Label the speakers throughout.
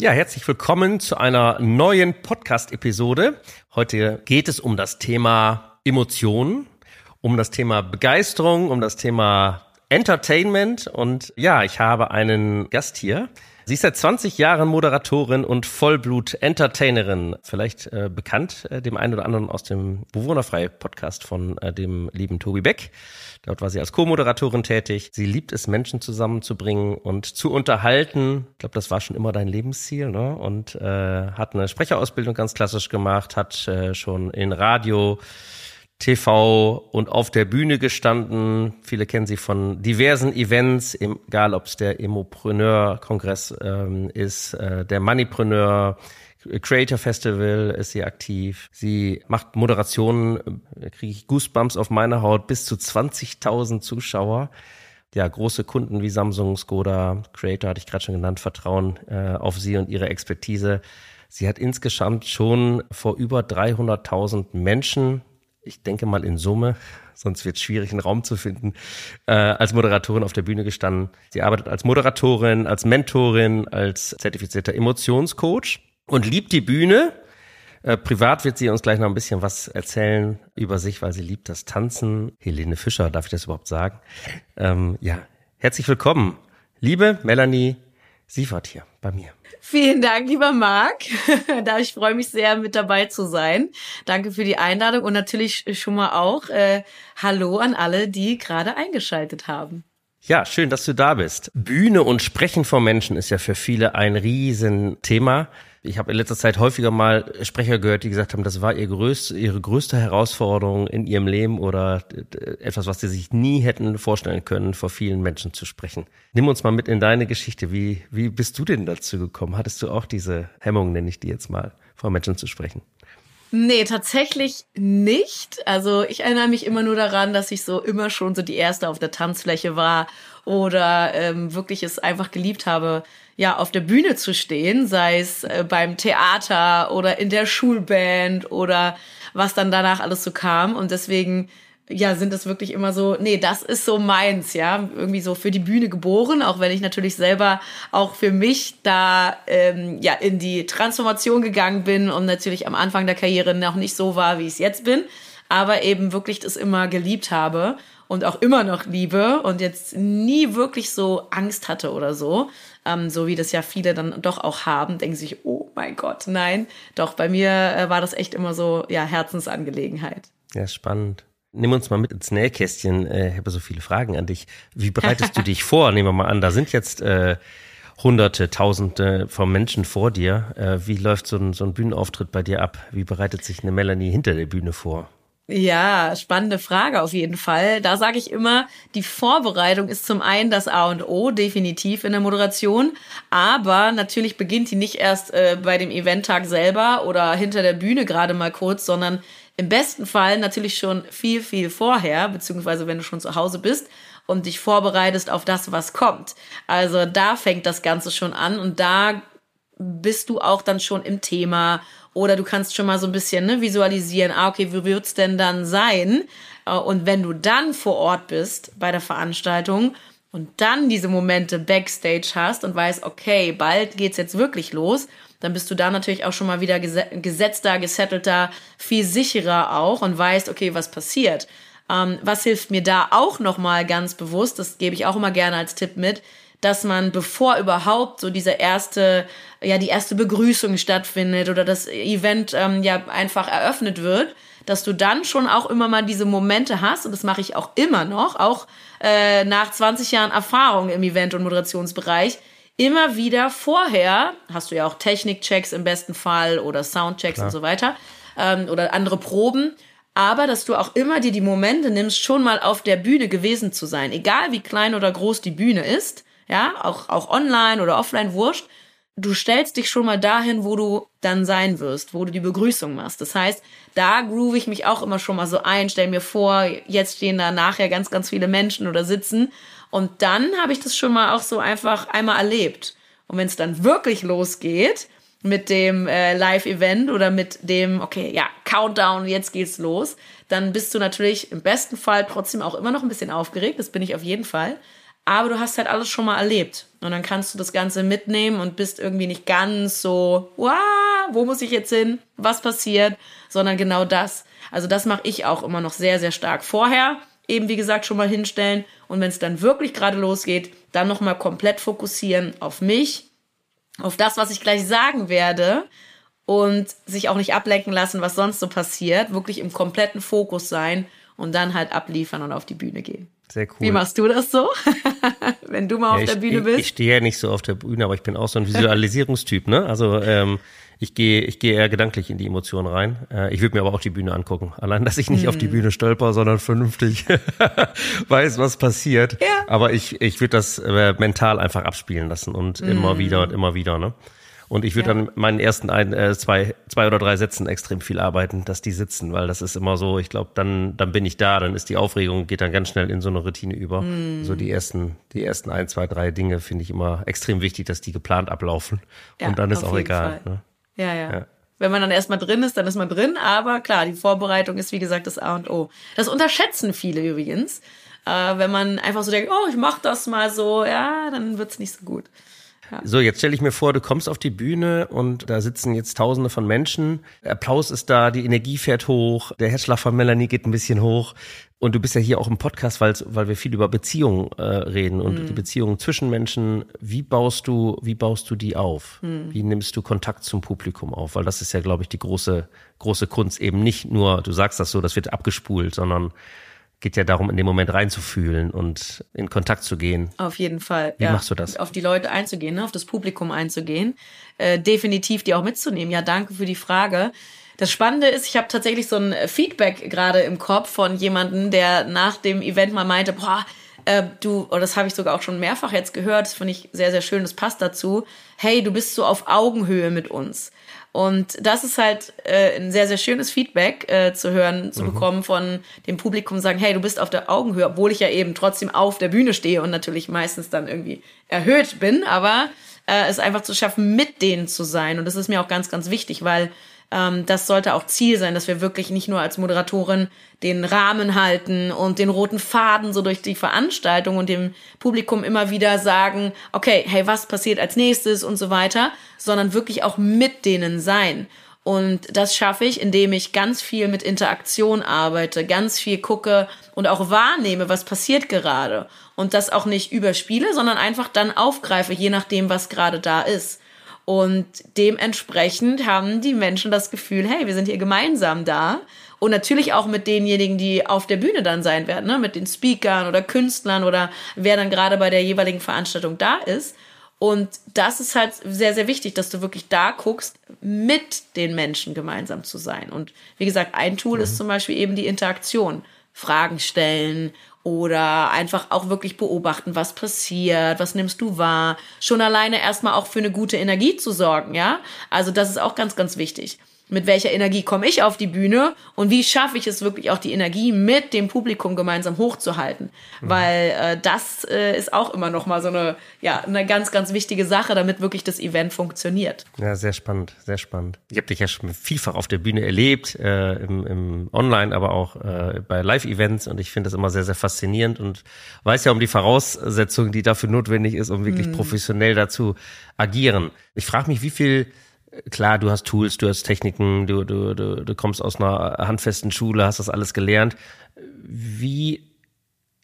Speaker 1: Ja, herzlich willkommen zu einer neuen Podcast-Episode. Heute geht es um das Thema Emotionen, um das Thema Begeisterung, um das Thema Entertainment und ja, ich habe einen Gast hier. Sie ist seit 20 Jahren Moderatorin und Vollblut-Entertainerin. Vielleicht äh, bekannt äh, dem einen oder anderen aus dem Bewohnerfrei-Podcast von äh, dem lieben Tobi Beck. Dort war sie als Co-Moderatorin tätig. Sie liebt es, Menschen zusammenzubringen und zu unterhalten. Ich glaube, das war schon immer dein Lebensziel. Ne? Und äh, hat eine Sprecherausbildung ganz klassisch gemacht, hat äh, schon in Radio, TV und auf der Bühne gestanden. Viele kennen sie von diversen Events, egal ob es der Emopreneur-Kongress ähm, ist, äh, der Moneypreneur, Creator Festival ist sie aktiv. Sie macht Moderationen, da kriege ich Goosebumps auf meiner Haut, bis zu 20.000 Zuschauer. Ja, große Kunden wie Samsung, Skoda, Creator hatte ich gerade schon genannt, vertrauen äh, auf sie und ihre Expertise. Sie hat insgesamt schon vor über 300.000 Menschen, ich denke mal in Summe, sonst wird es schwierig, einen Raum zu finden, äh, als Moderatorin auf der Bühne gestanden. Sie arbeitet als Moderatorin, als Mentorin, als zertifizierter Emotionscoach und liebt die Bühne. Äh, privat wird sie uns gleich noch ein bisschen was erzählen über sich, weil sie liebt das Tanzen. Helene Fischer, darf ich das überhaupt sagen? Ähm, ja, herzlich willkommen, liebe Melanie Siefert hier bei mir.
Speaker 2: Vielen Dank, lieber Marc. da ich freue mich sehr, mit dabei zu sein. Danke für die Einladung und natürlich schon mal auch äh, Hallo an alle, die gerade eingeschaltet haben.
Speaker 1: Ja, schön, dass du da bist. Bühne und Sprechen vor Menschen ist ja für viele ein Riesenthema. Ich habe in letzter Zeit häufiger mal Sprecher gehört, die gesagt haben, das war ihr größte, ihre größte Herausforderung in ihrem Leben oder etwas, was sie sich nie hätten vorstellen können, vor vielen Menschen zu sprechen. Nimm uns mal mit in deine Geschichte. Wie, wie bist du denn dazu gekommen? Hattest du auch diese Hemmung, nenne ich die jetzt mal, vor Menschen zu sprechen?
Speaker 2: Nee, tatsächlich nicht. Also ich erinnere mich immer nur daran, dass ich so immer schon so die Erste auf der Tanzfläche war oder ähm, wirklich es einfach geliebt habe, ja, auf der Bühne zu stehen, sei es äh, beim Theater oder in der Schulband oder was dann danach alles so kam. Und deswegen ja, sind es wirklich immer so, nee, das ist so meins, ja, irgendwie so für die Bühne geboren, auch wenn ich natürlich selber auch für mich da ähm, ja in die Transformation gegangen bin und natürlich am Anfang der Karriere noch nicht so war, wie ich es jetzt bin, aber eben wirklich das immer geliebt habe und auch immer noch liebe und jetzt nie wirklich so Angst hatte oder so, ähm, so wie das ja viele dann doch auch haben, denken sich, oh mein Gott, nein, doch bei mir äh, war das echt immer so, ja, Herzensangelegenheit.
Speaker 1: Ja, spannend. Nimm uns mal mit ins Nähkästchen. Äh, ich habe so viele Fragen an dich. Wie bereitest du dich vor? Nehmen wir mal an, da sind jetzt äh, Hunderte, Tausende von Menschen vor dir. Äh, wie läuft so ein, so ein Bühnenauftritt bei dir ab? Wie bereitet sich eine Melanie hinter der Bühne vor?
Speaker 2: Ja, spannende Frage auf jeden Fall. Da sage ich immer, die Vorbereitung ist zum einen das A und O, definitiv in der Moderation. Aber natürlich beginnt die nicht erst äh, bei dem Eventtag selber oder hinter der Bühne gerade mal kurz, sondern im besten Fall natürlich schon viel, viel vorher, beziehungsweise wenn du schon zu Hause bist und dich vorbereitest auf das, was kommt. Also da fängt das Ganze schon an und da bist du auch dann schon im Thema oder du kannst schon mal so ein bisschen ne, visualisieren, ah, okay, wie wird's denn dann sein? Äh, und wenn du dann vor Ort bist bei der Veranstaltung und dann diese Momente Backstage hast und weißt, okay, bald geht's jetzt wirklich los, dann bist du da natürlich auch schon mal wieder gesetzter, gesettelter, viel sicherer auch und weißt, okay, was passiert. Ähm, was hilft mir da auch nochmal ganz bewusst, das gebe ich auch immer gerne als Tipp mit, dass man, bevor überhaupt so diese erste, ja, die erste Begrüßung stattfindet oder das Event ähm, ja einfach eröffnet wird, dass du dann schon auch immer mal diese Momente hast, und das mache ich auch immer noch, auch äh, nach 20 Jahren Erfahrung im Event- und Moderationsbereich, immer wieder vorher, hast du ja auch Technikchecks im besten Fall oder Soundchecks Klar. und so weiter ähm, oder andere Proben, aber dass du auch immer dir die Momente nimmst, schon mal auf der Bühne gewesen zu sein, egal wie klein oder groß die Bühne ist, ja, auch, auch online oder offline, wurscht, du stellst dich schon mal dahin, wo du dann sein wirst, wo du die Begrüßung machst. Das heißt, da groove ich mich auch immer schon mal so ein, stell mir vor, jetzt stehen da nachher ganz, ganz viele Menschen oder sitzen. Und dann habe ich das schon mal auch so einfach einmal erlebt. Und wenn es dann wirklich losgeht mit dem äh, Live-Event oder mit dem, okay, ja, Countdown, jetzt geht's los, dann bist du natürlich im besten Fall trotzdem auch immer noch ein bisschen aufgeregt. Das bin ich auf jeden Fall aber du hast halt alles schon mal erlebt. Und dann kannst du das Ganze mitnehmen und bist irgendwie nicht ganz so, wo muss ich jetzt hin? Was passiert? Sondern genau das. Also das mache ich auch immer noch sehr, sehr stark. Vorher eben, wie gesagt, schon mal hinstellen. Und wenn es dann wirklich gerade losgeht, dann nochmal komplett fokussieren auf mich, auf das, was ich gleich sagen werde. Und sich auch nicht ablenken lassen, was sonst so passiert. Wirklich im kompletten Fokus sein und dann halt abliefern und auf die Bühne gehen.
Speaker 1: Sehr cool.
Speaker 2: Wie machst du das so, wenn du mal auf
Speaker 1: ja,
Speaker 2: der
Speaker 1: ich,
Speaker 2: Bühne bist?
Speaker 1: Ich, ich stehe ja nicht so auf der Bühne, aber ich bin auch so ein Visualisierungstyp, ne? Also ähm, ich gehe ich gehe eher gedanklich in die Emotionen rein. Äh, ich würde mir aber auch die Bühne angucken. Allein, dass ich nicht mm. auf die hm. Bühne stolper, sondern vernünftig weiß, was passiert. Ja. Aber ich, ich würde das äh, mental einfach abspielen lassen und mm. immer wieder und immer wieder, ne? Und ich würde ja. dann meinen ersten ein, äh, zwei, zwei oder drei Sätzen extrem viel arbeiten, dass die sitzen, weil das ist immer so, ich glaube, dann, dann bin ich da, dann ist die Aufregung, geht dann ganz schnell in so eine Routine über. Mm. So die ersten, die ersten ein, zwei, drei Dinge finde ich immer extrem wichtig, dass die geplant ablaufen. Ja, Und dann ist auch egal. Ne?
Speaker 2: Ja, ja, ja. Wenn man dann erstmal drin ist, dann ist man drin, aber klar, die Vorbereitung ist wie gesagt das A und O. Das unterschätzen viele übrigens. Äh, wenn man einfach so denkt, oh, ich mach das mal so, ja, dann wird's nicht so gut.
Speaker 1: So, jetzt stelle ich mir vor, du kommst auf die Bühne und da sitzen jetzt Tausende von Menschen. Applaus ist da, die Energie fährt hoch, der Herzschlag von Melanie geht ein bisschen hoch. Und du bist ja hier auch im Podcast, weil, weil wir viel über Beziehungen äh, reden und mhm. die Beziehungen zwischen Menschen. Wie baust du, wie baust du die auf? Mhm. Wie nimmst du Kontakt zum Publikum auf? Weil das ist ja, glaube ich, die große, große Kunst. Eben nicht nur, du sagst das so, das wird abgespult, sondern geht ja darum, in den Moment reinzufühlen und in Kontakt zu gehen.
Speaker 2: Auf jeden Fall.
Speaker 1: Wie ja. machst du das?
Speaker 2: Auf die Leute einzugehen, ne? auf das Publikum einzugehen, äh, definitiv die auch mitzunehmen. Ja, danke für die Frage. Das Spannende ist, ich habe tatsächlich so ein Feedback gerade im Kopf von jemandem, der nach dem Event mal meinte, boah, äh, du, oder das habe ich sogar auch schon mehrfach jetzt gehört, das finde ich sehr, sehr schön, das passt dazu. Hey, du bist so auf Augenhöhe mit uns. Und das ist halt äh, ein sehr, sehr schönes Feedback äh, zu hören, zu mhm. bekommen von dem Publikum, sagen, hey, du bist auf der Augenhöhe, obwohl ich ja eben trotzdem auf der Bühne stehe und natürlich meistens dann irgendwie erhöht bin, aber äh, es einfach zu schaffen, mit denen zu sein. Und das ist mir auch ganz, ganz wichtig, weil ähm, das sollte auch Ziel sein, dass wir wirklich nicht nur als Moderatorin den Rahmen halten und den roten Faden so durch die Veranstaltung und dem Publikum immer wieder sagen, okay, hey, was passiert als nächstes und so weiter, sondern wirklich auch mit denen sein. Und das schaffe ich, indem ich ganz viel mit Interaktion arbeite, ganz viel gucke und auch wahrnehme, was passiert gerade. Und das auch nicht überspiele, sondern einfach dann aufgreife, je nachdem, was gerade da ist. Und dementsprechend haben die Menschen das Gefühl, hey, wir sind hier gemeinsam da. Und natürlich auch mit denjenigen, die auf der Bühne dann sein werden, ne? mit den Speakern oder Künstlern oder wer dann gerade bei der jeweiligen Veranstaltung da ist. Und das ist halt sehr, sehr wichtig, dass du wirklich da guckst, mit den Menschen gemeinsam zu sein. Und wie gesagt, ein Tool mhm. ist zum Beispiel eben die Interaktion. Fragen stellen oder einfach auch wirklich beobachten, was passiert, was nimmst du wahr. Schon alleine erstmal auch für eine gute Energie zu sorgen, ja. Also das ist auch ganz, ganz wichtig mit welcher Energie komme ich auf die Bühne und wie schaffe ich es wirklich auch die Energie mit dem Publikum gemeinsam hochzuhalten, mhm. weil äh, das äh, ist auch immer noch mal so eine ja eine ganz ganz wichtige Sache, damit wirklich das Event funktioniert.
Speaker 1: Ja, sehr spannend, sehr spannend. Ich habe dich ja schon vielfach auf der Bühne erlebt, äh, im, im Online, aber auch äh, bei Live-Events und ich finde das immer sehr sehr faszinierend und weiß ja um die Voraussetzungen, die dafür notwendig ist, um wirklich mhm. professionell dazu agieren. Ich frage mich, wie viel klar, du hast Tools, du hast Techniken, du, du, du, du kommst aus einer handfesten Schule, hast das alles gelernt. Wie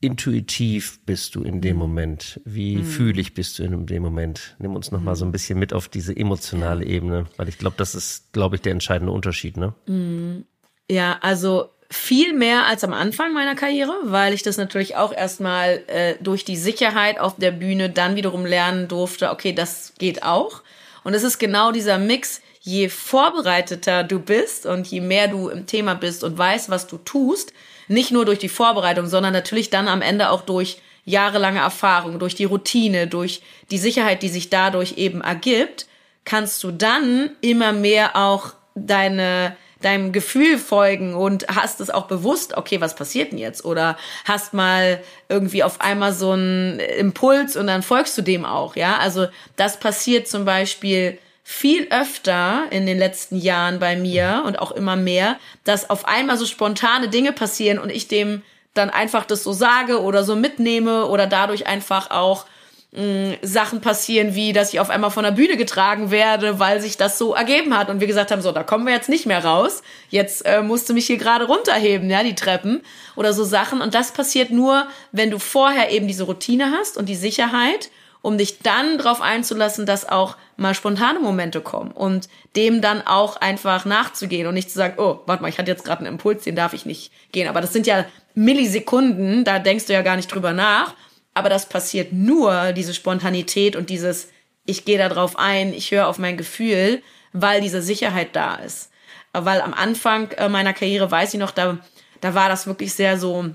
Speaker 1: intuitiv bist du in dem mhm. Moment? Wie mhm. fühlig bist du in dem Moment? Nimm uns noch mal so ein mhm. bisschen mit auf diese emotionale. Ebene, weil ich glaube, das ist, glaube ich, der entscheidende Unterschied, ne?
Speaker 2: Mhm. Ja, also viel mehr als am Anfang meiner Karriere, weil ich das natürlich auch erstmal äh, durch die Sicherheit auf der Bühne dann wiederum lernen durfte, okay, das geht auch. Und es ist genau dieser Mix, je vorbereiteter du bist und je mehr du im Thema bist und weißt, was du tust, nicht nur durch die Vorbereitung, sondern natürlich dann am Ende auch durch jahrelange Erfahrung, durch die Routine, durch die Sicherheit, die sich dadurch eben ergibt, kannst du dann immer mehr auch deine deinem Gefühl folgen und hast es auch bewusst, okay, was passiert denn jetzt? Oder hast mal irgendwie auf einmal so einen Impuls und dann folgst du dem auch, ja? Also das passiert zum Beispiel viel öfter in den letzten Jahren bei mir und auch immer mehr, dass auf einmal so spontane Dinge passieren und ich dem dann einfach das so sage oder so mitnehme oder dadurch einfach auch Sachen passieren, wie dass ich auf einmal von der Bühne getragen werde, weil sich das so ergeben hat und wir gesagt haben, so, da kommen wir jetzt nicht mehr raus. Jetzt äh, musst du mich hier gerade runterheben, ja, die Treppen oder so Sachen. Und das passiert nur, wenn du vorher eben diese Routine hast und die Sicherheit, um dich dann darauf einzulassen, dass auch mal spontane Momente kommen und dem dann auch einfach nachzugehen und nicht zu sagen, oh, warte mal, ich hatte jetzt gerade einen Impuls, den darf ich nicht gehen. Aber das sind ja Millisekunden, da denkst du ja gar nicht drüber nach. Aber das passiert nur, diese Spontanität und dieses, ich gehe da drauf ein, ich höre auf mein Gefühl, weil diese Sicherheit da ist. Weil am Anfang äh, meiner Karriere weiß ich noch, da, da war das wirklich sehr so,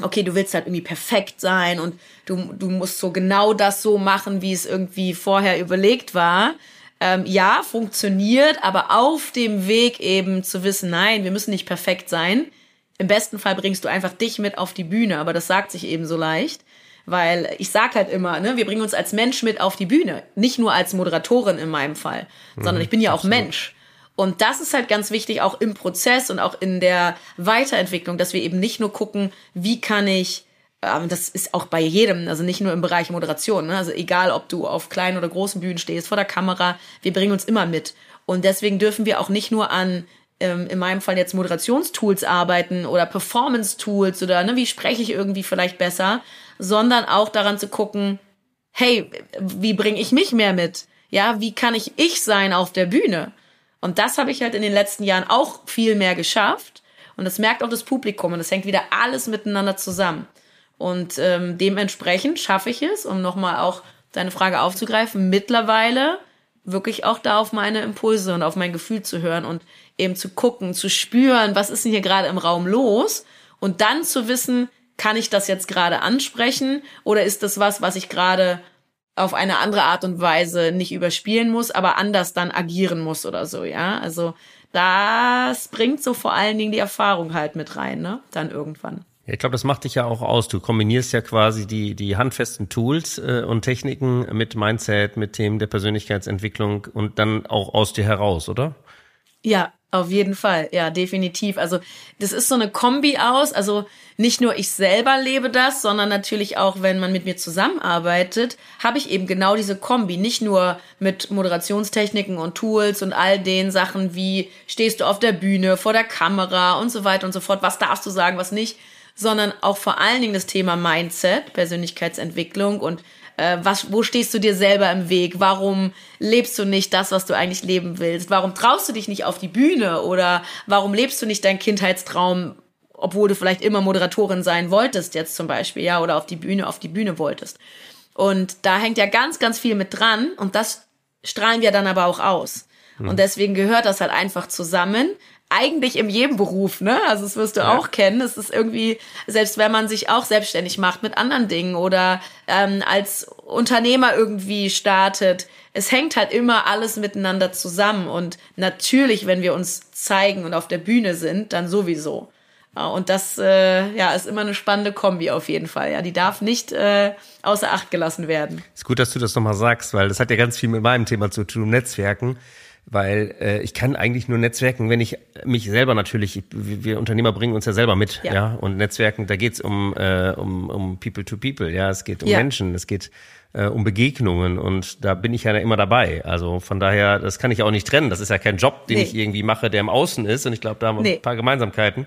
Speaker 2: okay, du willst halt irgendwie perfekt sein und du, du musst so genau das so machen, wie es irgendwie vorher überlegt war. Ähm, ja, funktioniert, aber auf dem Weg eben zu wissen, nein, wir müssen nicht perfekt sein. Im besten Fall bringst du einfach dich mit auf die Bühne, aber das sagt sich eben so leicht. Weil ich sag halt immer, ne, wir bringen uns als Mensch mit auf die Bühne. Nicht nur als Moderatorin in meinem Fall, mhm, sondern ich bin ja auch absolut. Mensch. Und das ist halt ganz wichtig, auch im Prozess und auch in der Weiterentwicklung, dass wir eben nicht nur gucken, wie kann ich, ähm, das ist auch bei jedem, also nicht nur im Bereich Moderation, ne? also egal, ob du auf kleinen oder großen Bühnen stehst, vor der Kamera, wir bringen uns immer mit. Und deswegen dürfen wir auch nicht nur an ähm, in meinem Fall jetzt Moderationstools arbeiten oder Performance-Tools oder ne, wie spreche ich irgendwie vielleicht besser, sondern auch daran zu gucken, hey, wie bringe ich mich mehr mit? Ja, wie kann ich ich sein auf der Bühne? Und das habe ich halt in den letzten Jahren auch viel mehr geschafft. Und das merkt auch das Publikum und es hängt wieder alles miteinander zusammen. Und ähm, dementsprechend schaffe ich es, um nochmal auch deine Frage aufzugreifen, mittlerweile wirklich auch da auf meine Impulse und auf mein Gefühl zu hören und eben zu gucken, zu spüren, was ist denn hier gerade im Raum los und dann zu wissen, kann ich das jetzt gerade ansprechen oder ist das was, was ich gerade auf eine andere Art und Weise nicht überspielen muss, aber anders dann agieren muss oder so, ja? Also das bringt so vor allen Dingen die Erfahrung halt mit rein, ne? Dann irgendwann.
Speaker 1: Ja, ich glaube, das macht dich ja auch aus. Du kombinierst ja quasi die, die handfesten Tools äh, und Techniken mit Mindset, mit Themen der Persönlichkeitsentwicklung und dann auch aus dir heraus, oder?
Speaker 2: Ja, auf jeden Fall, ja, definitiv. Also das ist so eine Kombi aus. Also nicht nur ich selber lebe das, sondern natürlich auch, wenn man mit mir zusammenarbeitet, habe ich eben genau diese Kombi. Nicht nur mit Moderationstechniken und Tools und all den Sachen wie stehst du auf der Bühne, vor der Kamera und so weiter und so fort. Was darfst du sagen, was nicht? Sondern auch vor allen Dingen das Thema Mindset, Persönlichkeitsentwicklung und äh, was, wo stehst du dir selber im Weg? Warum lebst du nicht das, was du eigentlich leben willst? Warum traust du dich nicht auf die Bühne? Oder warum lebst du nicht deinen Kindheitstraum, obwohl du vielleicht immer Moderatorin sein wolltest, jetzt zum Beispiel, ja, oder auf die Bühne, auf die Bühne wolltest? Und da hängt ja ganz, ganz viel mit dran und das strahlen wir dann aber auch aus. Mhm. Und deswegen gehört das halt einfach zusammen eigentlich in jedem Beruf, ne? Also das wirst du ja. auch kennen. Es ist irgendwie, selbst wenn man sich auch selbstständig macht mit anderen Dingen oder ähm, als Unternehmer irgendwie startet, es hängt halt immer alles miteinander zusammen. Und natürlich, wenn wir uns zeigen und auf der Bühne sind, dann sowieso. Und das äh, ja, ist immer eine spannende Kombi auf jeden Fall. Ja, die darf nicht äh, außer Acht gelassen werden.
Speaker 1: Ist gut, dass du das nochmal sagst, weil das hat ja ganz viel mit meinem Thema zu tun, Netzwerken weil äh, ich kann eigentlich nur netzwerken, wenn ich mich selber natürlich, wir Unternehmer bringen uns ja selber mit, ja, ja? und Netzwerken, da geht's um, äh, um, um People to People, ja, es geht um ja. Menschen, es geht äh, um Begegnungen und da bin ich ja immer dabei. Also von daher, das kann ich auch nicht trennen. Das ist ja kein Job, den nee. ich irgendwie mache, der im Außen ist und ich glaube, da haben wir nee. ein paar Gemeinsamkeiten.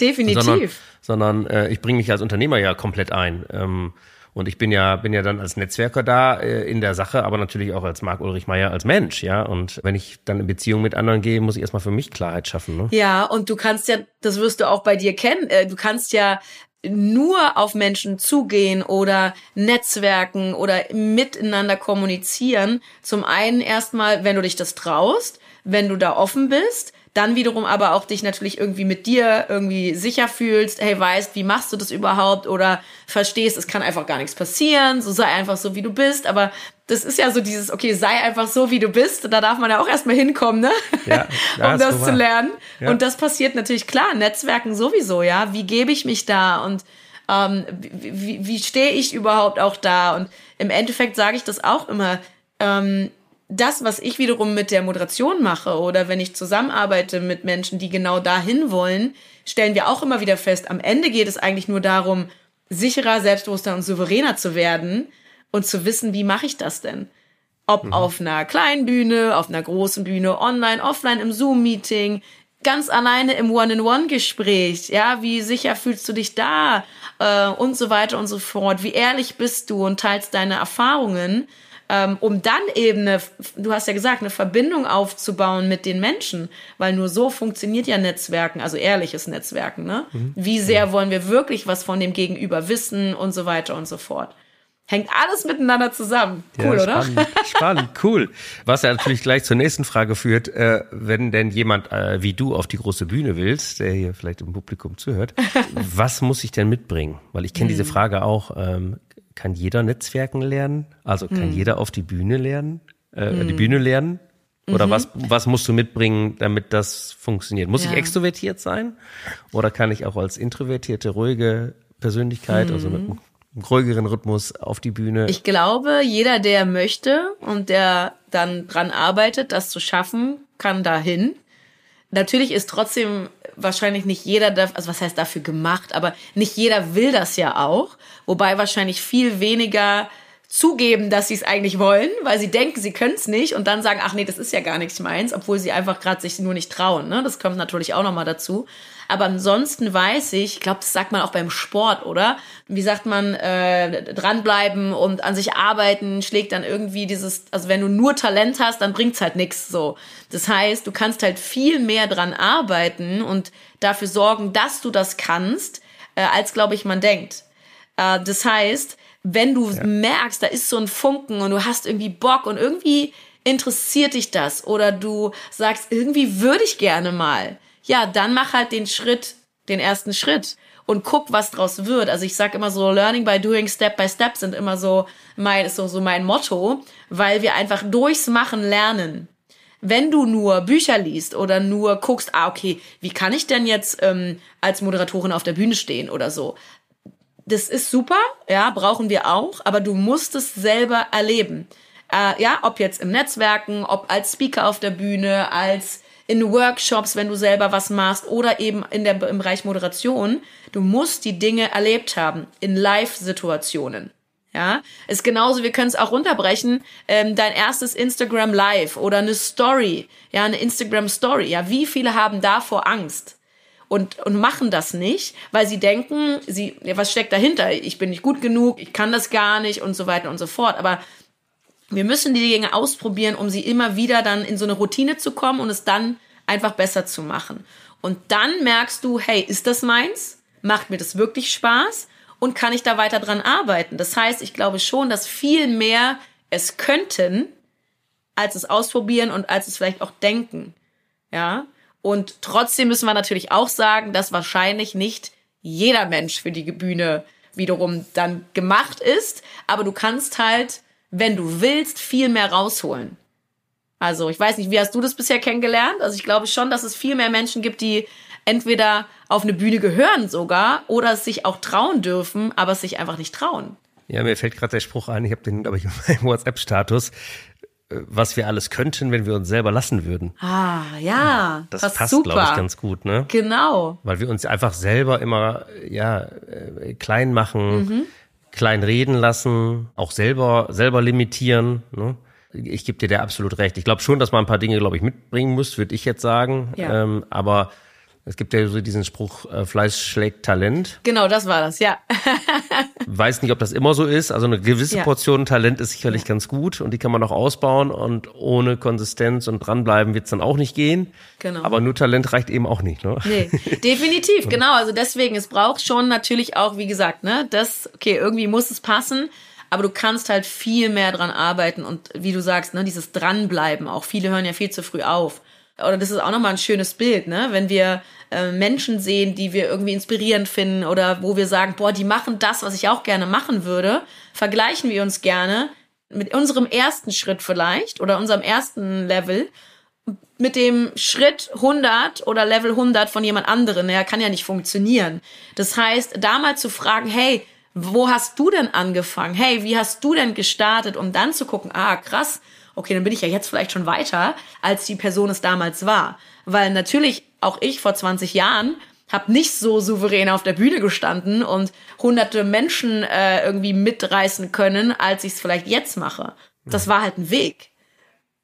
Speaker 2: Definitiv.
Speaker 1: Sondern, sondern äh, ich bringe mich als Unternehmer ja komplett ein. Ähm, und ich bin ja, bin ja dann als Netzwerker da äh, in der Sache, aber natürlich auch als Marc Ulrich Meyer als Mensch, ja. Und wenn ich dann in Beziehung mit anderen gehe, muss ich erstmal für mich Klarheit schaffen. Ne?
Speaker 2: Ja, und du kannst ja, das wirst du auch bei dir kennen, äh, du kannst ja nur auf Menschen zugehen oder Netzwerken oder miteinander kommunizieren. Zum einen erstmal, wenn du dich das traust, wenn du da offen bist, dann wiederum aber auch dich natürlich irgendwie mit dir irgendwie sicher fühlst, hey, weißt, wie machst du das überhaupt? Oder verstehst, es kann einfach gar nichts passieren, so sei einfach so, wie du bist, aber das ist ja so dieses, okay, sei einfach so, wie du bist, da darf man ja auch erstmal hinkommen, ne? Ja, ja, um das zu lernen. Ja. Und das passiert natürlich klar, Netzwerken sowieso, ja, wie gebe ich mich da? Und ähm, wie, wie stehe ich überhaupt auch da? Und im Endeffekt sage ich das auch immer, ähm, das, was ich wiederum mit der Moderation mache oder wenn ich zusammenarbeite mit Menschen, die genau dahin wollen, stellen wir auch immer wieder fest, am Ende geht es eigentlich nur darum, sicherer, selbstbewusster und souveräner zu werden und zu wissen, wie mache ich das denn? Ob mhm. auf einer kleinen Bühne, auf einer großen Bühne, online, offline, im Zoom-Meeting, ganz alleine im One-in-One-Gespräch, ja, wie sicher fühlst du dich da äh, und so weiter und so fort, wie ehrlich bist du und teilst deine Erfahrungen ähm, um dann eben eine, du hast ja gesagt, eine Verbindung aufzubauen mit den Menschen, weil nur so funktioniert ja Netzwerken, also ehrliches Netzwerken. Ne? Mhm. Wie sehr wollen wir wirklich was von dem Gegenüber wissen und so weiter und so fort. Hängt alles miteinander zusammen. Cool, ja,
Speaker 1: spannend,
Speaker 2: oder?
Speaker 1: Spannend, cool. Was ja natürlich gleich zur nächsten Frage führt, äh, wenn denn jemand äh, wie du auf die große Bühne willst, der hier vielleicht im Publikum zuhört, was muss ich denn mitbringen? Weil ich kenne hm. diese Frage auch, ähm, kann jeder Netzwerken lernen? Also kann hm. jeder auf die Bühne lernen, äh, hm. die Bühne lernen? Oder mhm. was, was musst du mitbringen, damit das funktioniert? Muss ja. ich extrovertiert sein? Oder kann ich auch als introvertierte, ruhige Persönlichkeit, mhm. also mit einem ruhigeren Rhythmus auf die Bühne?
Speaker 2: Ich glaube, jeder, der möchte und der dann dran arbeitet, das zu schaffen, kann dahin. Natürlich ist trotzdem wahrscheinlich nicht jeder, also was heißt dafür gemacht, aber nicht jeder will das ja auch. Wobei wahrscheinlich viel weniger zugeben, dass sie es eigentlich wollen, weil sie denken, sie können es nicht und dann sagen, ach nee, das ist ja gar nichts meins, obwohl sie einfach gerade sich nur nicht trauen. Ne? Das kommt natürlich auch nochmal dazu. Aber ansonsten weiß ich, ich glaube, das sagt man auch beim Sport, oder? Wie sagt man, äh, dranbleiben und an sich arbeiten schlägt dann irgendwie dieses, also wenn du nur Talent hast, dann bringt's halt nichts so. Das heißt, du kannst halt viel mehr dran arbeiten und dafür sorgen, dass du das kannst, äh, als, glaube ich, man denkt. Äh, das heißt, wenn du ja. merkst, da ist so ein Funken und du hast irgendwie Bock und irgendwie interessiert dich das oder du sagst, irgendwie würde ich gerne mal, ja, dann mach halt den Schritt, den ersten Schritt und guck, was draus wird. Also ich sag immer so, Learning by Doing, Step by Step sind immer so mein, ist so, so mein Motto, weil wir einfach durchs Machen lernen. Wenn du nur Bücher liest oder nur guckst, ah, okay, wie kann ich denn jetzt ähm, als Moderatorin auf der Bühne stehen oder so? Das ist super, ja, brauchen wir auch, aber du musst es selber erleben. Äh, ja, ob jetzt im Netzwerken, ob als Speaker auf der Bühne, als in Workshops, wenn du selber was machst oder eben in der, im Bereich Moderation. Du musst die Dinge erlebt haben in Live-Situationen. Ja, ist genauso, wir können es auch runterbrechen, ähm, dein erstes Instagram Live oder eine Story, ja, eine Instagram Story, ja, wie viele haben davor Angst? Und, und machen das nicht, weil sie denken, sie, ja, was steckt dahinter? Ich bin nicht gut genug, ich kann das gar nicht und so weiter und so fort. Aber wir müssen die Dinge ausprobieren, um sie immer wieder dann in so eine Routine zu kommen und es dann einfach besser zu machen. Und dann merkst du, hey, ist das meins? Macht mir das wirklich Spaß? Und kann ich da weiter dran arbeiten? Das heißt, ich glaube schon, dass viel mehr es könnten, als es ausprobieren und als es vielleicht auch denken. Ja. Und trotzdem müssen wir natürlich auch sagen, dass wahrscheinlich nicht jeder Mensch für die Bühne wiederum dann gemacht ist. Aber du kannst halt wenn du willst, viel mehr rausholen. Also ich weiß nicht, wie hast du das bisher kennengelernt? Also ich glaube schon, dass es viel mehr Menschen gibt, die entweder auf eine Bühne gehören sogar oder es sich auch trauen dürfen, aber es sich einfach nicht trauen.
Speaker 1: Ja, mir fällt gerade der Spruch ein, ich habe den, glaube ich, in meinem WhatsApp-Status, was wir alles könnten, wenn wir uns selber lassen würden.
Speaker 2: Ah, ja.
Speaker 1: Das passt, passt glaube ich, ganz gut, ne?
Speaker 2: Genau.
Speaker 1: Weil wir uns einfach selber immer, ja, äh, klein machen. Mhm klein reden lassen, auch selber, selber limitieren. Ne? Ich gebe dir da absolut recht. Ich glaube schon, dass man ein paar Dinge, glaube ich, mitbringen muss, würde ich jetzt sagen. Ja. Ähm, aber es gibt ja so diesen Spruch, äh, Fleiß schlägt Talent.
Speaker 2: Genau, das war das, ja.
Speaker 1: Weiß nicht, ob das immer so ist. Also eine gewisse ja. Portion Talent ist sicherlich ja. ganz gut und die kann man auch ausbauen und ohne Konsistenz und dranbleiben wird es dann auch nicht gehen. Genau. Aber nur Talent reicht eben auch nicht, ne?
Speaker 2: Nee, definitiv, genau. Also deswegen, es braucht schon natürlich auch, wie gesagt, ne, das, okay, irgendwie muss es passen aber du kannst halt viel mehr dran arbeiten und wie du sagst, ne, dieses Dranbleiben auch. Viele hören ja viel zu früh auf. Oder das ist auch nochmal ein schönes Bild, ne? Wenn wir äh, Menschen sehen, die wir irgendwie inspirierend finden oder wo wir sagen, boah, die machen das, was ich auch gerne machen würde, vergleichen wir uns gerne mit unserem ersten Schritt vielleicht oder unserem ersten Level mit dem Schritt 100 oder Level 100 von jemand anderen. Ja, kann ja nicht funktionieren. Das heißt, da mal zu fragen, hey, wo hast du denn angefangen? Hey, wie hast du denn gestartet? Um dann zu gucken, ah, krass, okay, dann bin ich ja jetzt vielleicht schon weiter, als die Person es damals war. Weil natürlich auch ich vor 20 Jahren habe nicht so souverän auf der Bühne gestanden und hunderte Menschen äh, irgendwie mitreißen können, als ich es vielleicht jetzt mache. Das war halt ein Weg.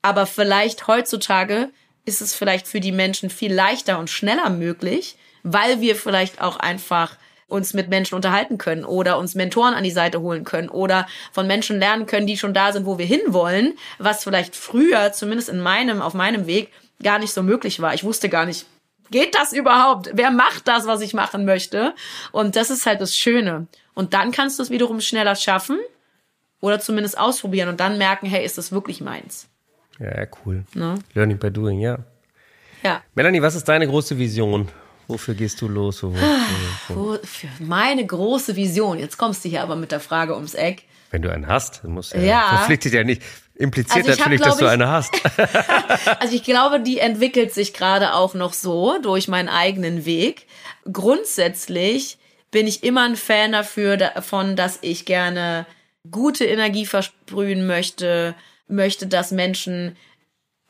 Speaker 2: Aber vielleicht heutzutage ist es vielleicht für die Menschen viel leichter und schneller möglich, weil wir vielleicht auch einfach uns mit Menschen unterhalten können oder uns Mentoren an die Seite holen können oder von Menschen lernen können, die schon da sind, wo wir hinwollen, was vielleicht früher, zumindest in meinem, auf meinem Weg, gar nicht so möglich war. Ich wusste gar nicht, geht das überhaupt? Wer macht das, was ich machen möchte? Und das ist halt das Schöne. Und dann kannst du es wiederum schneller schaffen oder zumindest ausprobieren und dann merken, hey, ist das wirklich meins?
Speaker 1: Ja, cool. No? Learning by doing, ja.
Speaker 2: Ja.
Speaker 1: Melanie, was ist deine große Vision? Wofür gehst du los? Wo,
Speaker 2: wo, wo? Für meine große Vision. Jetzt kommst du hier aber mit der Frage ums Eck.
Speaker 1: Wenn du einen hast, dann musst du ja, verpflichtet ja nicht. Impliziert also natürlich, hab, dass du eine hast.
Speaker 2: also ich glaube, die entwickelt sich gerade auch noch so durch meinen eigenen Weg. Grundsätzlich bin ich immer ein Fan dafür, davon, dass ich gerne gute Energie versprühen möchte, möchte, dass Menschen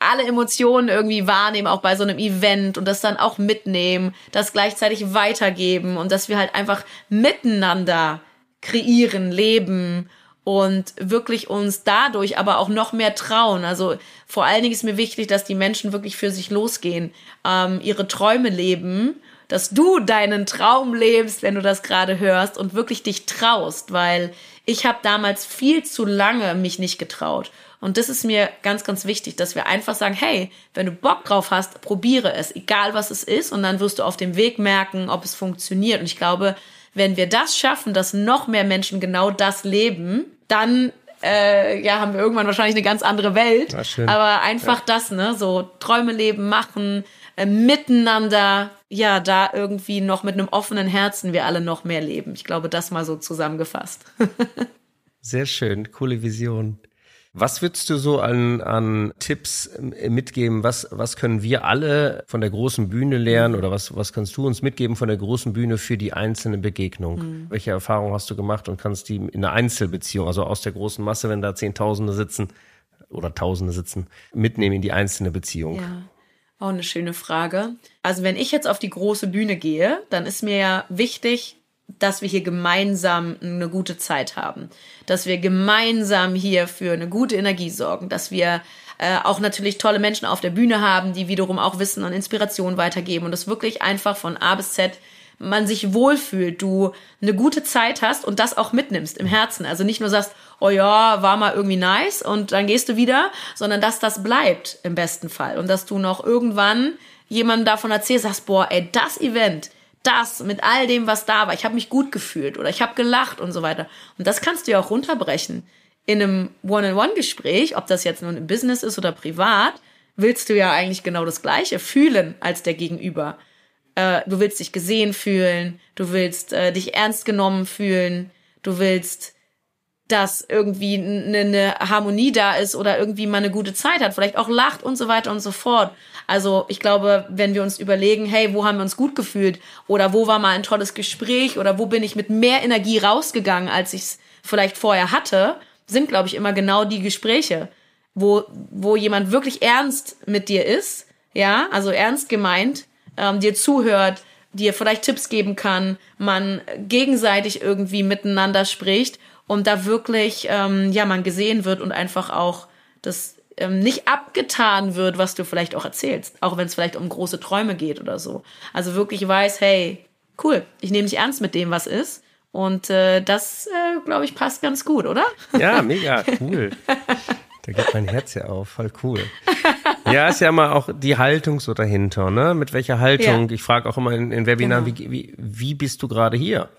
Speaker 2: alle Emotionen irgendwie wahrnehmen, auch bei so einem Event und das dann auch mitnehmen, das gleichzeitig weitergeben und dass wir halt einfach miteinander kreieren, leben und wirklich uns dadurch aber auch noch mehr trauen. Also vor allen Dingen ist mir wichtig, dass die Menschen wirklich für sich losgehen, ähm, ihre Träume leben, dass du deinen Traum lebst, wenn du das gerade hörst und wirklich dich traust, weil ich habe damals viel zu lange mich nicht getraut. Und das ist mir ganz, ganz wichtig, dass wir einfach sagen, hey, wenn du Bock drauf hast, probiere es, egal was es ist. Und dann wirst du auf dem Weg merken, ob es funktioniert. Und ich glaube, wenn wir das schaffen, dass noch mehr Menschen genau das leben, dann äh, ja, haben wir irgendwann wahrscheinlich eine ganz andere Welt. Aber einfach ja. das, ne, so Träume leben, machen, äh, miteinander, ja, da irgendwie noch mit einem offenen Herzen wir alle noch mehr leben. Ich glaube, das mal so zusammengefasst.
Speaker 1: Sehr schön, coole Vision. Was würdest du so an, an Tipps äh, mitgeben? Was, was können wir alle von der großen Bühne lernen oder was, was kannst du uns mitgeben von der großen Bühne für die einzelne Begegnung? Mhm. Welche Erfahrungen hast du gemacht und kannst die in einer Einzelbeziehung, also aus der großen Masse, wenn da Zehntausende sitzen oder Tausende sitzen, mitnehmen in die einzelne Beziehung?
Speaker 2: Ja. Auch eine schöne Frage. Also wenn ich jetzt auf die große Bühne gehe, dann ist mir ja wichtig, dass wir hier gemeinsam eine gute Zeit haben, dass wir gemeinsam hier für eine gute Energie sorgen, dass wir äh, auch natürlich tolle Menschen auf der Bühne haben, die wiederum auch Wissen und Inspiration weitergeben und das wirklich einfach von A bis Z man sich wohlfühlt, du eine gute Zeit hast und das auch mitnimmst im Herzen. Also nicht nur sagst, oh ja, war mal irgendwie nice und dann gehst du wieder, sondern dass das bleibt im besten Fall. Und dass du noch irgendwann jemandem davon erzählst, sagst, boah, ey, das Event, das mit all dem, was da war. Ich habe mich gut gefühlt oder ich habe gelacht und so weiter. Und das kannst du ja auch runterbrechen. In einem One-on-One-Gespräch, ob das jetzt nun im Business ist oder privat, willst du ja eigentlich genau das Gleiche fühlen als der Gegenüber. Äh, du willst dich gesehen fühlen, du willst äh, dich ernst genommen fühlen, du willst dass irgendwie eine, eine Harmonie da ist oder irgendwie mal eine gute Zeit hat, vielleicht auch lacht und so weiter und so fort. Also ich glaube, wenn wir uns überlegen, hey, wo haben wir uns gut gefühlt? Oder wo war mal ein tolles Gespräch? Oder wo bin ich mit mehr Energie rausgegangen, als ich es vielleicht vorher hatte, sind, glaube ich, immer genau die Gespräche, wo, wo jemand wirklich ernst mit dir ist, ja, also ernst gemeint, ähm, dir zuhört, dir vielleicht Tipps geben kann, man gegenseitig irgendwie miteinander spricht und da wirklich, ähm, ja, man gesehen wird und einfach auch das ähm, nicht abgetan wird, was du vielleicht auch erzählst, auch wenn es vielleicht um große Träume geht oder so. Also wirklich weiß, hey, cool, ich nehme dich ernst mit dem, was ist. Und äh, das, äh, glaube ich, passt ganz gut, oder?
Speaker 1: Ja, mega cool. Da geht mein Herz ja auf, voll cool. Ja, ist ja immer auch die Haltung so dahinter, ne? Mit welcher Haltung? Ja. Ich frage auch immer in, in Webinaren, genau. wie, wie, wie bist du gerade hier?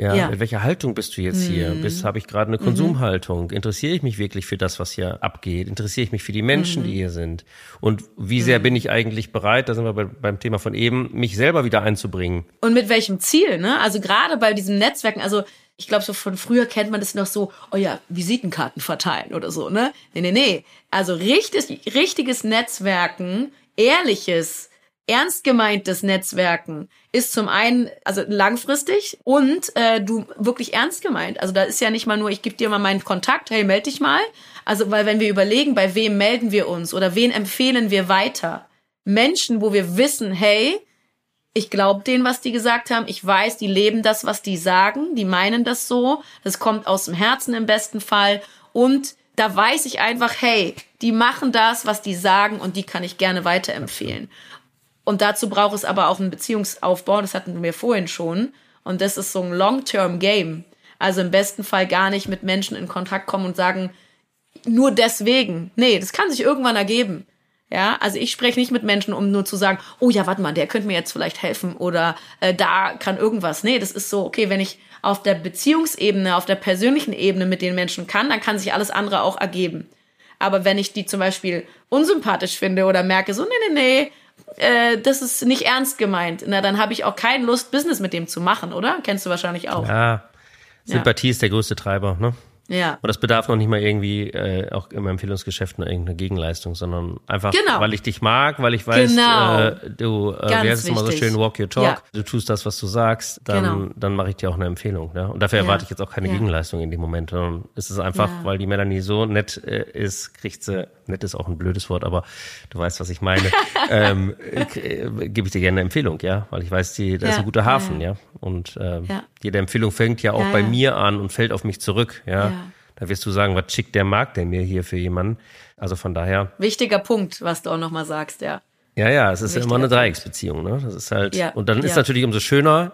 Speaker 1: Ja,
Speaker 2: Ja.
Speaker 1: mit welcher Haltung bist du jetzt hier?
Speaker 2: Mhm.
Speaker 1: Bist, habe ich gerade eine Konsumhaltung? Interessiere ich mich wirklich für das, was hier abgeht? Interessiere ich mich für die Menschen,
Speaker 2: Mhm.
Speaker 1: die hier sind? Und wie sehr bin ich eigentlich bereit, da sind wir bei, beim Thema von eben, mich selber wieder einzubringen?
Speaker 2: Und mit welchem Ziel, ne? Also gerade bei diesem Netzwerken, also ich glaube, so von früher kennt man das noch so, oh ja, Visitenkarten verteilen oder so, ne? Nee, nee, nee. Also richtig, richtiges Netzwerken, ehrliches, ernst gemeintes Netzwerken ist zum einen also langfristig und äh, du wirklich ernst gemeint. Also da ist ja nicht mal nur, ich gebe dir mal meinen Kontakt, hey, melde dich mal. Also weil wenn wir überlegen, bei wem melden wir uns oder wen empfehlen wir weiter? Menschen, wo wir wissen, hey, ich glaube denen, was die gesagt haben. Ich weiß, die leben das, was die sagen. Die meinen das so. Das kommt aus dem Herzen im besten Fall. Und da weiß ich einfach, hey, die machen das, was die sagen und die kann ich gerne weiterempfehlen. Und dazu braucht es aber auch einen Beziehungsaufbau. Das hatten wir vorhin schon. Und das ist so ein Long-Term-Game. Also im besten Fall gar nicht mit Menschen in Kontakt kommen und sagen, nur deswegen. Nee, das kann sich irgendwann ergeben. Ja, also ich spreche nicht mit Menschen, um nur zu sagen, oh ja, warte mal, der könnte mir jetzt vielleicht helfen oder äh, da kann irgendwas. Nee, das ist so, okay, wenn ich auf der Beziehungsebene, auf der persönlichen Ebene mit den Menschen kann, dann kann sich alles andere auch ergeben. Aber wenn ich die zum Beispiel unsympathisch finde oder merke, so, nee, nee, nee, äh, das ist nicht ernst gemeint, na, dann habe ich auch keine Lust, Business mit dem zu machen, oder? Kennst du wahrscheinlich auch.
Speaker 1: Ja, Sympathie ist der größte Treiber, ne?
Speaker 2: Ja.
Speaker 1: Und das bedarf noch nicht mal irgendwie äh, auch im Empfehlungsgeschäft nur irgendeine Gegenleistung, sondern einfach,
Speaker 2: Genau.
Speaker 1: weil ich dich mag, weil ich weiß,
Speaker 2: Genau.
Speaker 1: äh, du, äh, wie heißt es immer so schön, walk your talk,
Speaker 2: Ja.
Speaker 1: du tust das, was du sagst, dann,
Speaker 2: Genau.
Speaker 1: dann mache ich dir auch eine Empfehlung. Ne? Und dafür
Speaker 2: Ja.
Speaker 1: erwarte ich jetzt auch keine
Speaker 2: Ja.
Speaker 1: Gegenleistung in dem Moment, sondern es ist einfach,
Speaker 2: Ja.
Speaker 1: weil die Melanie so nett äh, ist, kriegt sie, nett ist auch ein blödes Wort, aber du weißt, was ich meine, ähm, äh, gebe ich dir gerne eine Empfehlung, ja, weil ich weiß, die, da ist
Speaker 2: Ja.
Speaker 1: ein guter Hafen,
Speaker 2: Ja.
Speaker 1: ja. Und ähm,
Speaker 2: Ja.
Speaker 1: jede Empfehlung fängt ja auch bei mir an und fällt auf mich zurück, ja. Da wirst du sagen, was schickt der Markt denn mir hier für jemanden? Also von daher,
Speaker 2: Wichtiger Punkt, was du auch nochmal sagst, ja.
Speaker 1: ja, ja, es ist immer eine. Dreiecksbeziehung, ne? Das ist halt, und dann ist natürlich umso schöner.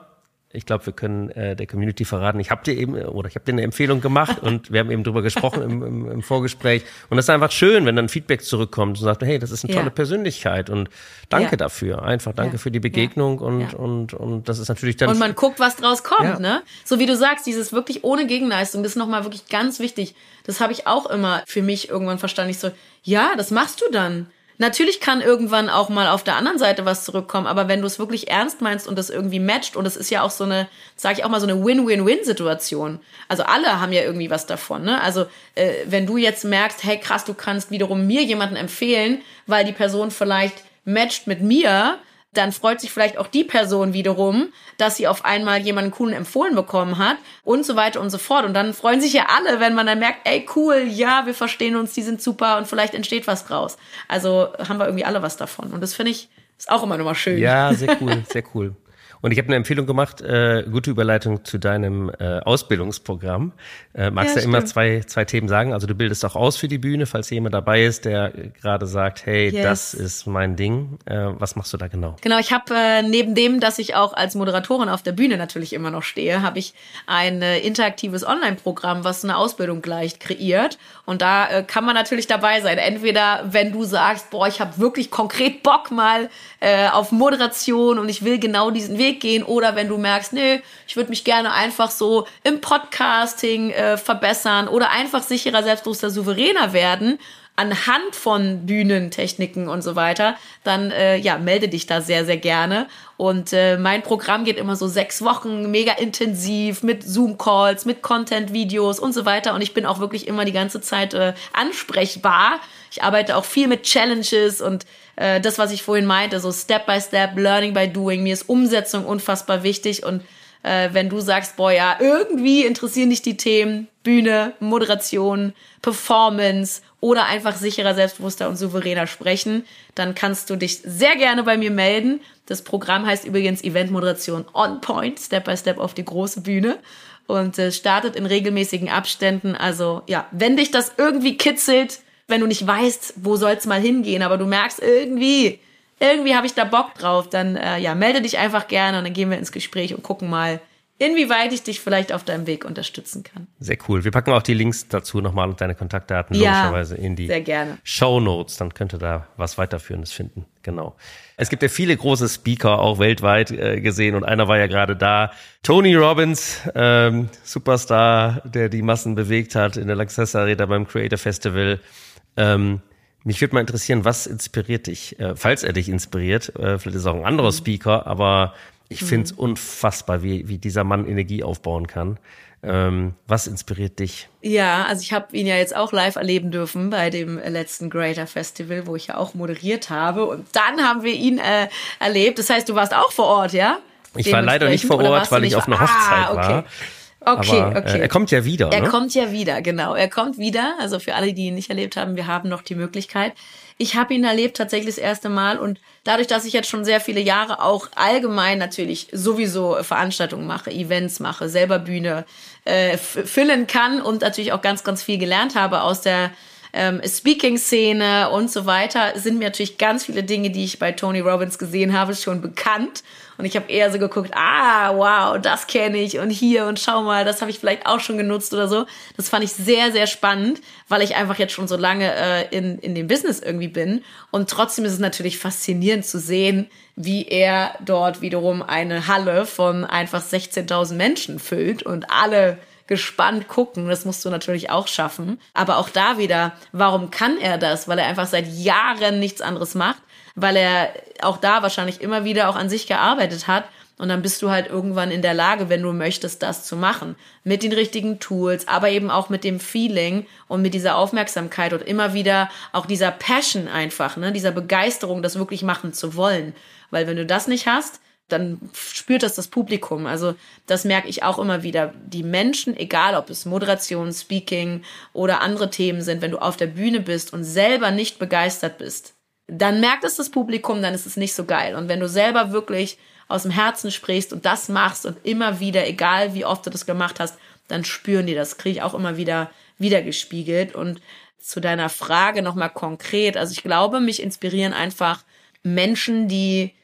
Speaker 1: Ich glaube, wir können äh, der Community verraten. Ich habe dir eben oder ich habe dir eine Empfehlung gemacht und wir haben eben drüber gesprochen im, im, im Vorgespräch. Und das ist einfach schön, wenn dann Feedback zurückkommt und sagt, hey, das ist eine
Speaker 2: Ja.
Speaker 1: tolle Persönlichkeit und danke
Speaker 2: Ja.
Speaker 1: dafür. Einfach danke
Speaker 2: Ja.
Speaker 1: für die Begegnung und und und das ist natürlich dann
Speaker 2: Und man guckt, was draus kommt, ne? So wie du sagst, dieses wirklich ohne Gegenleistung, das ist nochmal wirklich ganz wichtig. Das habe ich auch immer für mich irgendwann verstanden. Ich so, ja, das machst du dann. Natürlich kann irgendwann auch mal auf der anderen Seite was zurückkommen, aber wenn du es wirklich ernst meinst und das irgendwie matcht, und es ist ja auch so eine, sage ich auch mal, so eine Win-Win-Win-Situation. Also alle haben ja irgendwie was davon, ne? Also äh, wenn du jetzt merkst, hey krass, du kannst wiederum mir jemanden empfehlen, weil die Person vielleicht matcht mit mir, dann freut sich vielleicht auch die Person wiederum, dass sie auf einmal jemanden coolen empfohlen bekommen hat und so weiter und so fort. Und dann freuen sich ja alle, wenn man dann merkt, ey cool, ja, wir verstehen uns, die sind super und vielleicht entsteht was draus. Also haben wir irgendwie alle was davon. Und das finde ich, ist auch immer nochmal schön.
Speaker 1: Ja, sehr cool, sehr cool. Und ich habe eine Empfehlung gemacht, äh, gute Überleitung zu deinem äh, Ausbildungsprogramm. Äh, magst
Speaker 2: Ja,
Speaker 1: du immer zwei, zwei Themen sagen? Also du bildest auch aus für die Bühne, falls jemand dabei ist, der gerade sagt, hey,
Speaker 2: Yes.
Speaker 1: das ist mein Ding. Äh, was machst du da genau?
Speaker 2: Genau, ich habe äh, neben dem, dass ich auch als Moderatorin auf der Bühne natürlich immer noch stehe, habe ich ein äh, interaktives Online-Programm, was eine Ausbildung gleicht, kreiert. Und da äh, kann man natürlich dabei sein. Entweder, wenn du sagst, boah, ich habe wirklich konkret Bock mal äh, auf Moderation und ich will genau diesen Weg gehen, oder wenn du merkst, nee, ich würde mich gerne einfach so im Podcasting äh, verbessern oder einfach sicherer, selbstbewusster, souveräner werden anhand von Bühnentechniken und so weiter, dann äh, ja, melde dich da sehr, sehr gerne. Und äh, mein Programm geht immer so sechs Wochen, mega intensiv, mit Zoom-Calls, mit Content-Videos und so weiter. Und ich bin auch wirklich immer die ganze Zeit äh, ansprechbar. Ich arbeite auch viel mit Challenges und äh, das, was ich vorhin meinte, so Step by Step, Learning by Doing. Mir ist Umsetzung unfassbar wichtig und äh, wenn du sagst, boah, ja, irgendwie interessieren dich die Themen Bühne, Moderation, Performance oder einfach sicherer, selbstbewusster und souveräner sprechen, dann kannst du dich sehr gerne bei mir melden. Das Programm heißt übrigens Eventmoderation on Point, Step by Step auf die große Bühne und äh, startet in regelmäßigen Abständen. Also ja, wenn dich das irgendwie kitzelt, wenn du nicht weißt, wo soll's mal hingehen, aber du merkst irgendwie, irgendwie habe ich da Bock drauf, dann äh, ja, melde dich einfach gerne und dann gehen wir ins Gespräch und gucken mal, inwieweit ich dich vielleicht auf deinem Weg unterstützen kann.
Speaker 1: Sehr cool. Wir packen auch die Links dazu nochmal und deine Kontaktdaten ja, logischerweise in die Show Notes. Dann könnt ihr da was weiterführendes finden. Genau. Es gibt ja viele große Speaker auch weltweit äh, gesehen und einer war ja gerade da. Tony Robbins, ähm, Superstar, der die Massen bewegt hat in der Lanxess Arena beim Creator Festival. Ähm, mich würde mal interessieren, was inspiriert dich, äh, falls er dich inspiriert. Äh, vielleicht ist auch ein anderer. Speaker, aber ich mhm. finde es unfassbar, wie, wie dieser Mann Energie aufbauen kann. Ähm, was inspiriert dich?
Speaker 2: Ja, also ich habe ihn ja jetzt auch live erleben dürfen bei dem letzten Greater Festival, wo ich ja auch moderiert habe. Und dann haben wir ihn äh, erlebt. Das heißt, du warst auch vor Ort, ja?
Speaker 1: Ich war leider nicht vor Ort, weil ich auf einer Hochzeit ah, okay. war.
Speaker 2: Okay, Aber, okay.
Speaker 1: Äh, er kommt ja wieder.
Speaker 2: Er
Speaker 1: ne?
Speaker 2: kommt ja wieder, genau. Er kommt wieder. Also für alle, die ihn nicht erlebt haben, wir haben noch die Möglichkeit. Ich habe ihn erlebt tatsächlich das erste Mal und dadurch, dass ich jetzt schon sehr viele Jahre auch allgemein natürlich sowieso Veranstaltungen mache, Events mache, selber Bühne äh, füllen kann und natürlich auch ganz, ganz viel gelernt habe aus der ähm, Speaking-Szene und so weiter, sind mir natürlich ganz viele Dinge, die ich bei Tony Robbins gesehen habe, schon bekannt. Und ich habe eher so geguckt, ah, wow, das kenne ich und hier und schau mal, das habe ich vielleicht auch schon genutzt oder so. Das fand ich sehr, sehr spannend, weil ich einfach jetzt schon so lange äh, in, in dem Business irgendwie bin. Und trotzdem ist es natürlich faszinierend zu sehen, wie er dort wiederum eine Halle von einfach 16.000 Menschen füllt und alle gespannt gucken. Das musst du natürlich auch schaffen. Aber auch da wieder, warum kann er das? Weil er einfach seit Jahren nichts anderes macht, weil er auch da wahrscheinlich immer wieder auch an sich gearbeitet hat. Und dann bist du halt irgendwann in der Lage, wenn du möchtest, das zu machen. Mit den richtigen Tools, aber eben auch mit dem Feeling und mit dieser Aufmerksamkeit und immer wieder auch dieser Passion einfach, ne, dieser Begeisterung, das wirklich machen zu wollen. Weil wenn du das nicht hast, dann spürt das das Publikum. Also das merke ich auch immer wieder. Die Menschen, egal ob es Moderation, Speaking oder andere Themen sind, wenn du auf der Bühne bist und selber nicht begeistert bist, dann merkt es das Publikum, dann ist es nicht so geil. Und wenn du selber wirklich aus dem Herzen sprichst und das machst und immer wieder, egal wie oft du das gemacht hast, dann spüren die das. Kriege ich auch immer wieder wieder gespiegelt. Und zu deiner Frage nochmal konkret. Also ich glaube, mich inspirieren einfach Menschen, die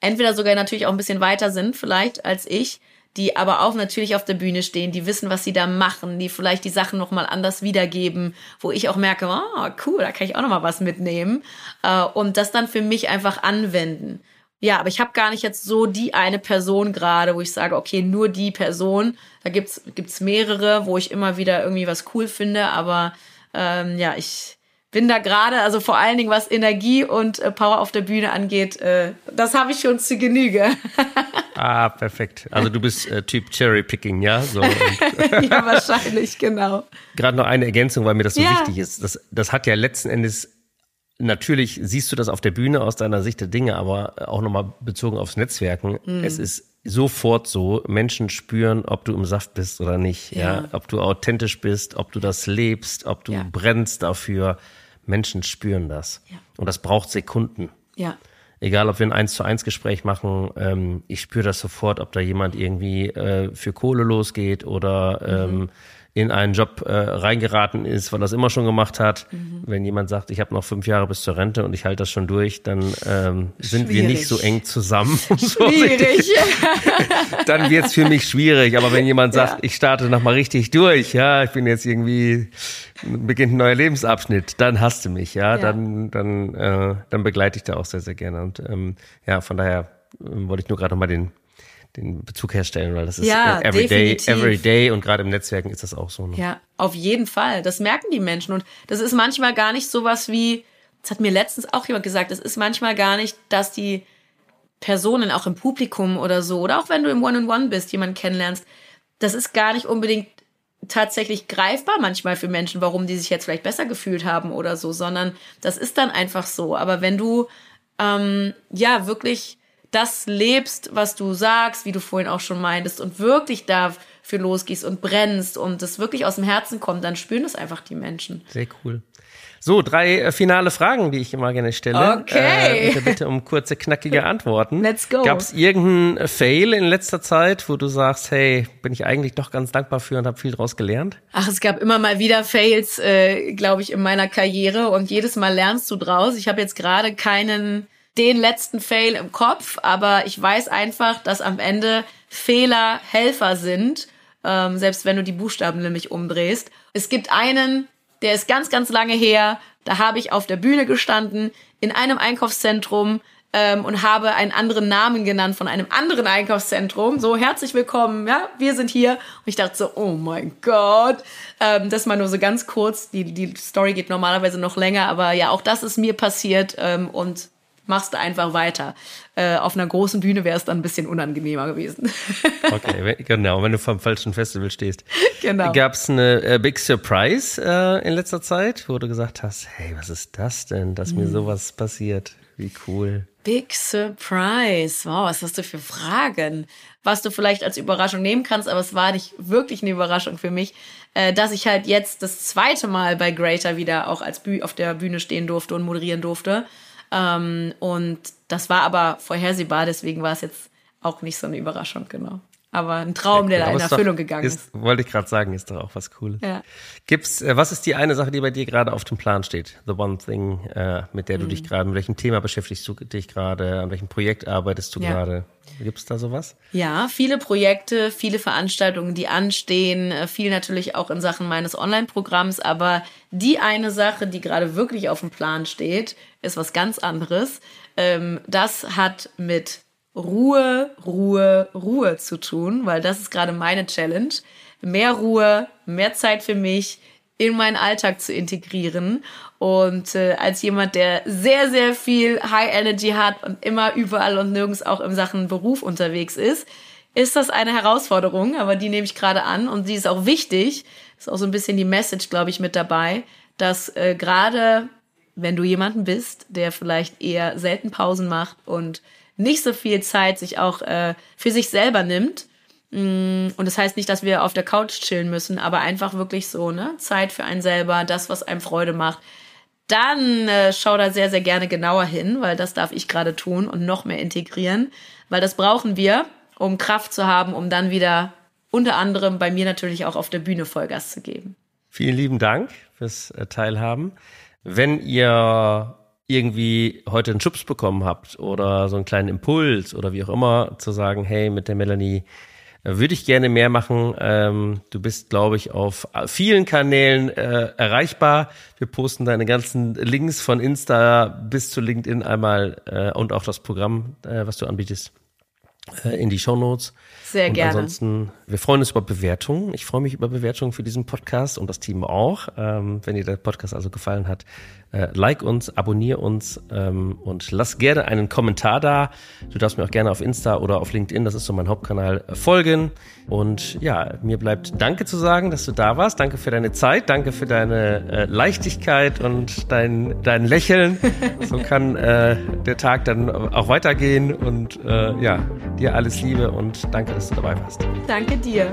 Speaker 2: entweder sogar natürlich auch ein bisschen weiter sind vielleicht als ich, die aber auch natürlich auf der Bühne stehen, die wissen, was sie da machen, die vielleicht die Sachen noch mal anders wiedergeben, wo ich auch merke, oh, cool, da kann ich auch noch mal was mitnehmen äh, und das dann für mich einfach anwenden. Ja, aber ich habe gar nicht jetzt so die eine Person gerade, wo ich sage, okay, nur die Person. Da gibt's gibt's mehrere, wo ich immer wieder irgendwie was cool finde, aber ähm, ja, ich bin da gerade, also vor allen Dingen was Energie und äh, Power auf der Bühne angeht, äh, das habe ich schon zu Genüge.
Speaker 1: ah, perfekt. Also du bist äh, Typ Cherry Picking, ja? So,
Speaker 2: ja, wahrscheinlich, genau.
Speaker 1: Gerade noch eine Ergänzung, weil mir das so ja. wichtig ist. Das, das hat ja letzten Endes Natürlich siehst du das auf der Bühne aus deiner Sicht der Dinge, aber auch nochmal bezogen aufs Netzwerken. Mhm. Es ist sofort so, Menschen spüren, ob du im Saft bist oder nicht, ja. ja? ob du authentisch bist, ob du das lebst, ob du ja. brennst dafür. Menschen spüren das. Ja. Und das braucht Sekunden.
Speaker 2: Ja.
Speaker 1: Egal, ob wir ein eins zu eins Gespräch machen, ähm, ich spüre das sofort, ob da jemand irgendwie äh, für Kohle losgeht oder mhm. ähm, in einen Job äh, reingeraten ist, weil er das immer schon gemacht hat. Mhm. Wenn jemand sagt, ich habe noch fünf Jahre bis zur Rente und ich halte das schon durch, dann ähm, sind wir nicht so eng zusammen.
Speaker 2: Schwierig.
Speaker 1: dann wird's für mich schwierig. Aber wenn jemand sagt, ja. ich starte noch mal richtig durch, ja, ich bin jetzt irgendwie beginnt ein neuer Lebensabschnitt, dann hast du mich, ja, ja. dann dann äh, dann begleite ich da auch sehr sehr gerne und ähm, ja, von daher äh, wollte ich nur gerade noch mal den den Bezug herstellen, weil das ist ja, everyday, everyday und gerade im Netzwerken ist das auch so. Ne?
Speaker 2: Ja, auf jeden Fall. Das merken die Menschen und das ist manchmal gar nicht sowas wie, das hat mir letztens auch jemand gesagt, das ist manchmal gar nicht, dass die Personen auch im Publikum oder so oder auch wenn du im One-on-One -on -One bist, jemanden kennenlernst, das ist gar nicht unbedingt tatsächlich greifbar manchmal für Menschen, warum die sich jetzt vielleicht besser gefühlt haben oder so, sondern das ist dann einfach so. Aber wenn du ähm, ja wirklich das lebst, was du sagst, wie du vorhin auch schon meintest, und wirklich dafür losgehst und brennst und das wirklich aus dem Herzen kommt, dann spüren das einfach die Menschen.
Speaker 1: Sehr cool. So, drei äh, finale Fragen, die ich immer gerne stelle.
Speaker 2: Okay.
Speaker 1: Äh, bitte um kurze, knackige Antworten.
Speaker 2: Let's go.
Speaker 1: Gab es irgendeinen Fail in letzter Zeit, wo du sagst, hey, bin ich eigentlich doch ganz dankbar für und habe viel draus gelernt?
Speaker 2: Ach, es gab immer mal wieder Fails, äh, glaube ich, in meiner Karriere und jedes Mal lernst du draus. Ich habe jetzt gerade keinen den letzten Fail im Kopf, aber ich weiß einfach, dass am Ende Fehler Helfer sind, ähm, selbst wenn du die Buchstaben nämlich umdrehst. Es gibt einen, der ist ganz, ganz lange her. Da habe ich auf der Bühne gestanden in einem Einkaufszentrum ähm, und habe einen anderen Namen genannt von einem anderen Einkaufszentrum. So, herzlich willkommen, ja, wir sind hier. Und ich dachte so, oh mein Gott. Ähm, das mal nur so ganz kurz. Die, die Story geht normalerweise noch länger, aber ja, auch das ist mir passiert ähm, und machst du einfach weiter. Äh, auf einer großen Bühne wäre es dann ein bisschen unangenehmer gewesen.
Speaker 1: okay, genau, wenn du vom falschen Festival stehst. Genau. Gab es eine äh, Big Surprise äh, in letzter Zeit, wo du gesagt hast, hey, was ist das denn, dass mir hm. sowas passiert? Wie cool.
Speaker 2: Big Surprise. Wow, was hast du für Fragen? Was du vielleicht als Überraschung nehmen kannst, aber es war nicht wirklich eine Überraschung für mich, äh, dass ich halt jetzt das zweite Mal bei Greater wieder auch als Büh auf der Bühne stehen durfte und moderieren durfte. Ähm, und das war aber vorhersehbar, deswegen war es jetzt auch nicht so eine Überraschung, genau. Aber ein Traum, der da in Erfüllung doch, gegangen ist. ist.
Speaker 1: Wollte ich gerade sagen, ist doch auch was Cooles. Ja. Gibt's, äh, was ist die eine Sache, die bei dir gerade auf dem Plan steht? The one thing, äh, mit der du mhm. dich gerade, mit welchem Thema beschäftigst du dich gerade, an welchem Projekt arbeitest du ja. gerade? Gibt es da sowas?
Speaker 2: Ja, viele Projekte, viele Veranstaltungen, die anstehen, äh, viel natürlich auch in Sachen meines Online-Programms, aber die eine Sache, die gerade wirklich auf dem Plan steht, ist was ganz anderes. Ähm, das hat mit Ruhe, Ruhe, Ruhe zu tun, weil das ist gerade meine Challenge. Mehr Ruhe, mehr Zeit für mich in meinen Alltag zu integrieren. Und äh, als jemand, der sehr, sehr viel High Energy hat und immer überall und nirgends auch in Sachen Beruf unterwegs ist, ist das eine Herausforderung, aber die nehme ich gerade an und sie ist auch wichtig. Ist auch so ein bisschen die Message, glaube ich, mit dabei, dass äh, gerade wenn du jemanden bist, der vielleicht eher selten Pausen macht und nicht so viel Zeit sich auch äh, für sich selber nimmt. Mm, und das heißt nicht, dass wir auf der Couch chillen müssen, aber einfach wirklich so, ne? Zeit für einen selber, das, was einem Freude macht. Dann äh, schau da sehr, sehr gerne genauer hin, weil das darf ich gerade tun und noch mehr integrieren, weil das brauchen wir, um Kraft zu haben, um dann wieder unter anderem bei mir natürlich auch auf der Bühne Vollgas zu geben.
Speaker 1: Vielen lieben Dank fürs äh, Teilhaben. Wenn ihr irgendwie heute einen Schubs bekommen habt oder so einen kleinen Impuls oder wie auch immer, zu sagen, hey, mit der Melanie äh, würde ich gerne mehr machen. Ähm, du bist, glaube ich, auf vielen Kanälen äh, erreichbar. Wir posten deine ganzen Links von Insta bis zu LinkedIn einmal äh, und auch das Programm, äh, was du anbietest, in die Show Notes.
Speaker 2: Sehr
Speaker 1: und
Speaker 2: gerne.
Speaker 1: Ansonsten, wir freuen uns über Bewertungen. Ich freue mich über Bewertungen für diesen Podcast und das Team auch. Ähm, wenn dir der Podcast also gefallen hat, äh, like uns, abonniere uns ähm, und lass gerne einen Kommentar da. Du darfst mir auch gerne auf Insta oder auf LinkedIn, das ist so mein Hauptkanal, äh, folgen. Und ja, mir bleibt Danke zu sagen, dass du da warst. Danke für deine Zeit, danke für deine äh, Leichtigkeit und dein, dein Lächeln. so kann äh, der Tag dann auch weitergehen. Und äh, ja, dir alles Liebe und danke, dass du dabei warst.
Speaker 2: Danke dir.